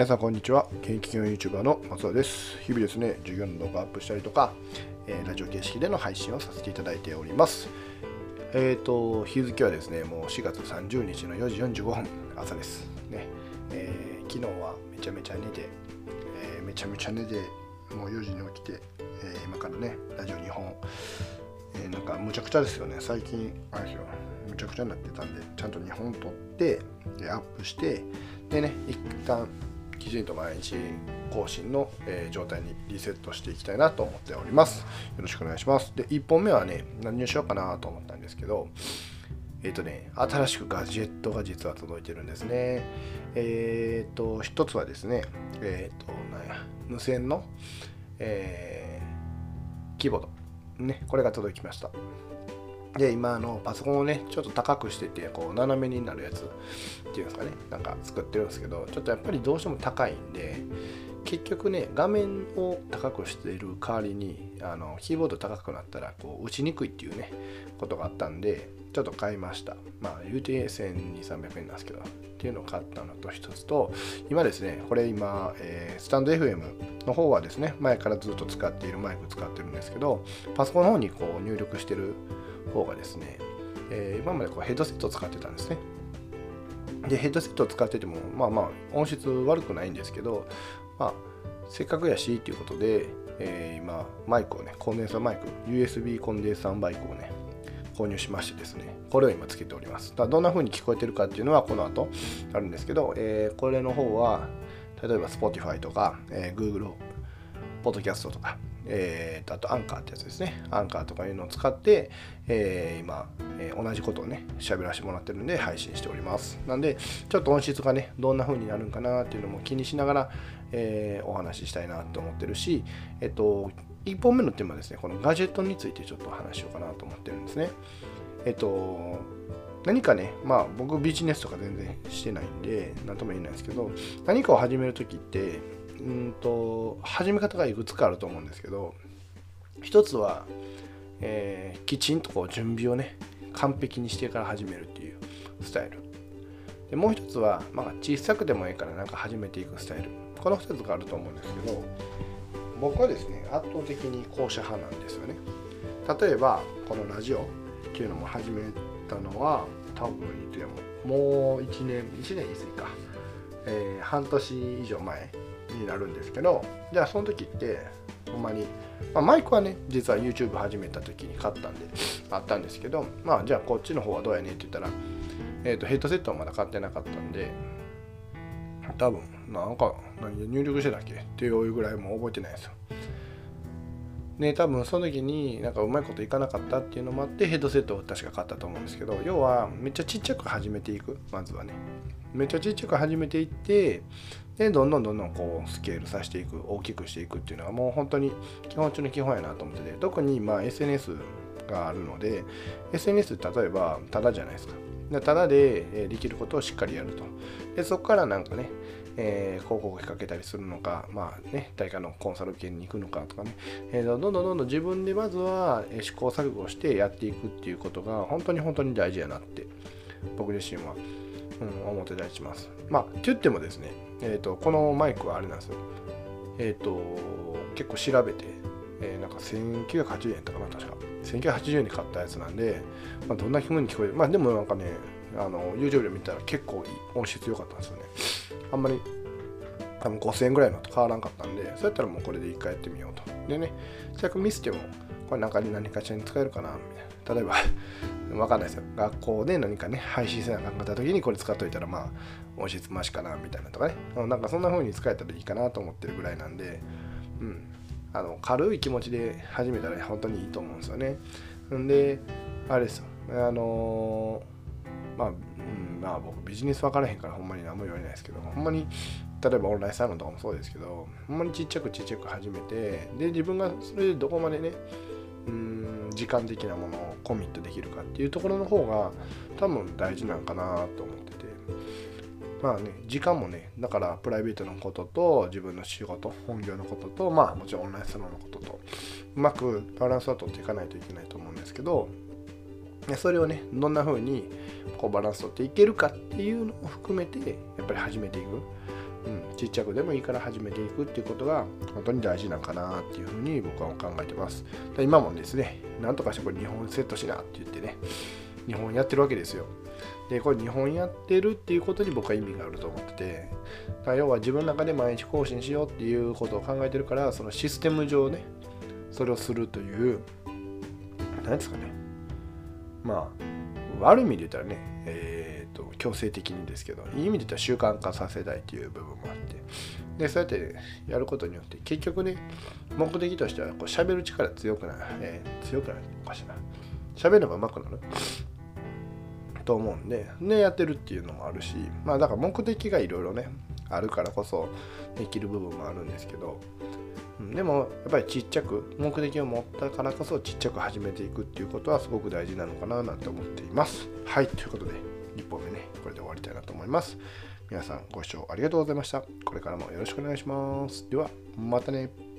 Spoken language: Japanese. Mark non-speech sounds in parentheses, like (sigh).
皆さんこんにちは。現役企業 YouTuber の松田です。日々ですね、授業の動画アップしたりとか、えー、ラジオ形式での配信をさせていただいております。えっ、ー、と、日付はですね、もう4月30日の4時45分、朝です。ねえー、昨日はめちゃめちゃ寝て、えめちゃめちゃ寝て、もう4時に起きて、え今からね、ラジオ2本、えなんかむちゃくちゃですよね。最近、あれですよ、むちゃくちゃになってたんで、ちゃんと2本撮って、でアップして、でね、一旦きちんと毎日更新の、えー、状態にリセットしていきたいなと思っております。よろしくお願いします。で、1本目はね、何をしようかなと思ったんですけど、えっ、ー、とね、新しくガジェットが実は届いてるんですね。えっ、ー、と、一つはですね、えっ、と、なんや、無線の、えキーボード。ね、これが届きました。で今あのパソコンをねちょっと高くしててこう斜めになるやつっていうんですかね。なんか作ってるんですけどちょっとやっぱりどうしても高いんで結局ね画面を高くしている代わりにあのキーボード高くなったらこう打ちにくいっていうねことがあったんでちょっと買いました。まあ UTA1200300 円なんですけどっていうのを買ったのと一つと今ですねこれ今、えー、スタンド FM の方はですね前からずっと使っているマイク使ってるんですけどパソコンの方にこう入力してる方がですね、えー、今までこうヘッドセットを使ってたんですね。で、ヘッドセットを使ってても、まあまあ、音質悪くないんですけど、まあ、せっかくやしっていうことで、えー、今、マイクをね、コンデンサーマイク、USB コンデンサーマイクをね、購入しましてですね、これを今つけております。だどんな風に聞こえてるかっていうのはこの後あるんですけど、えー、これの方は、例えば Spotify とか、えー、Google ポッドキャストとか、えー、とあとアンカーってやつですね。アンカーとかいうのを使って、えー、今、えー、同じことをね、喋らせてもらってるんで配信しております。なんで、ちょっと音質がね、どんな風になるんかなっていうのも気にしながら、えー、お話ししたいなと思ってるし、えっと、1本目のテーマですね、このガジェットについてちょっと話しようかなと思ってるんですね。えっと、何かね、まあ僕ビジネスとか全然してないんで、何とも言えないんですけど、何かを始めるときって、うんと始め方がいくつかあると思うんですけど一つは、えー、きちんとこう準備をね完璧にしてから始めるっていうスタイル。でもう一つは、まあ、小さくてもいいからなんか始めていくスタイル。この2つがあると思うんですけど僕はですね圧倒的に後者派なんですよね。例えばこのラジオっていうのも始めたのは多分言ってももう1年1年言い過ぎか、えー、半年以上前になるんですけどじゃあその時ってほんまに、まあ、マイクはね実は YouTube 始めた時に買ったんであったんですけどまあじゃあこっちの方はどうやねって言ったら、えーと、ヘッドセットはまだ買ってなかったんで多分なんか何で入力してたっけっていうぐらいもう覚えてないですよ。ね多分その時になんかうまいこといかなかったっていうのもあってヘッドセットを確か買ったと思うんですけど要はめっちゃちっちゃく始めていく。まずはね。めっちゃちっちゃく始めていってでどんどんどんどんこうスケールさせていく。大きくしていくっていうのはもう本当に基本中の基本やなと思ってて特にまあ SNS があるので SNS 例えばただじゃないですか。ただでできることをしっかりやると。でそこからなんかねえー、広告かけたりするのか、まあね、誰かのコンサル系に行くのかとかね、えー、どんどんどんどん自分でまずは試行錯誤してやっていくっていうことが本当に本当に大事やなって僕自身はうん、思ってたりします。まあ、って言ってもですね、えーと、このマイクはあれなんですよ。えっ、ー、と、結構調べて、えー、なんか1980円とかな、確か。1980円で買ったやつなんで、まあ、どんな気分に聞こえる。まあ、でもなんかね、あの YouTube で見たら結構音質良かったんですよね。あんまり多分5000円ぐらいのと変わらんかったんで、そうやったらもうこれで一回やってみようと。でね、最悪見せても、これ中に何かしらに使えるかな、みたいな。例えば (laughs) わかんないですよ。学校で何かね、配信せなかった時にこれ使っといたら、まあ、音質マシかな、みたいなとかね。なんかそんな風に使えたらいいかなと思ってるぐらいなんで、うん。あの、軽い気持ちで始めたら本当にいいと思うんですよね。んで、あれですよ。あのー、まあ、うん、まあ僕ビジネス分からへんからほんまに何も言われないですけど、ほんまに例えばオンラインサロンとかもそうですけど、ほんまにちっちゃくちっちゃく始めて、で、自分がそれでどこまでね、うん時間的なものをコミットできるかっていうところの方が多分大事なんかなと思ってて。まあね時間もねだからプライベートのことと自分の仕事本業のこととまあもちろんオンラインサロンのこととうまくバランスを取っていかないといけないと思うんですけどそれをねどんな風にこうバランス取っていけるかっていうのを含めてやっぱり始めていくうん、ちっちゃくでもいいから始めていくっていうことが本当に大事なんかなっていうふうに僕は考えてます。今もですね、なんとかしてこれ日本セットしなって言ってね、日本やってるわけですよ。で、これ日本やってるっていうことに僕は意味があると思ってて、要は自分の中で毎日更新しようっていうことを考えてるから、そのシステム上ね、それをするという、何ですかね、まあ、悪い意味で言ったらね、えーと、強制的にですけどいい意味で言ったら習慣化させたいという部分もあってでそうやってやることによって結局ね目的としてはこう喋る力強くなる、えー、強くなるおかしいな喋るのが上手くなる。と思うんででやってるっていうのもあるしまあだから目的がいろいろねあるからこそできる部分もあるんですけどでもやっぱりちっちゃく目的を持ったからこそちっちゃく始めていくっていうことはすごく大事なのかななんて思っています。はい、ということで1本目ね、これで終わりたいなと思います。皆さんご視聴ありがとうございました。これからもよろしくお願いします。では、またね。